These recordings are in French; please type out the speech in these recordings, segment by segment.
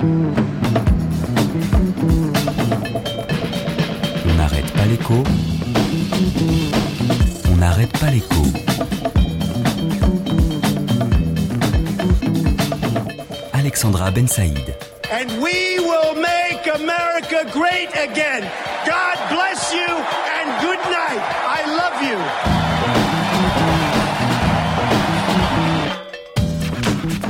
On n'arrête pas l'écho. On n'arrête pas l'écho. Alexandra Ben Saïd. And we will make America great again. God bless you and good night. I love you.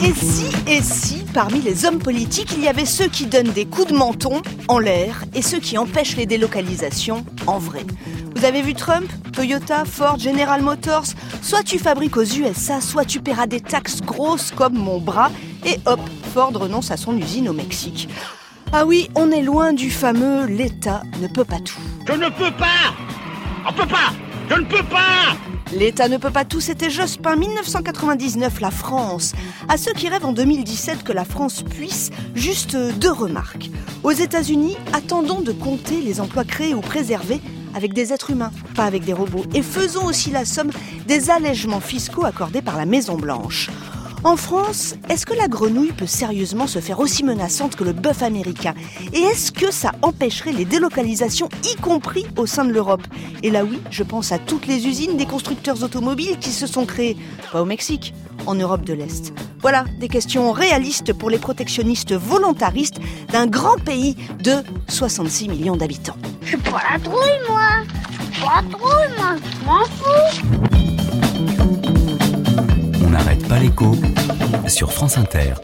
Et si et si, parmi les hommes politiques, il y avait ceux qui donnent des coups de menton en l'air et ceux qui empêchent les délocalisations en vrai. Vous avez vu Trump Toyota, Ford, General Motors. Soit tu fabriques aux USA, soit tu paieras des taxes grosses comme mon bras, et hop, Ford renonce à son usine au Mexique. Ah oui, on est loin du fameux l'État ne peut pas tout. Je ne peux pas! On peut pas Je ne peux pas L'État ne peut pas tout, c'était Jospin 1999, la France. À ceux qui rêvent en 2017 que la France puisse, juste deux remarques. Aux États-Unis, attendons de compter les emplois créés ou préservés avec des êtres humains, pas avec des robots. Et faisons aussi la somme des allègements fiscaux accordés par la Maison-Blanche. En France, est-ce que la grenouille peut sérieusement se faire aussi menaçante que le bœuf américain? Et est-ce que ça empêcherait les délocalisations, y compris au sein de l'Europe? Et là oui, je pense à toutes les usines des constructeurs automobiles qui se sont créées, pas au Mexique, en Europe de l'Est. Voilà, des questions réalistes pour les protectionnistes volontaristes d'un grand pays de 66 millions d'habitants. Je suis pas la trouille, moi. Je suis pas la trouille, moi. Je m'en fous. Sur France Inter.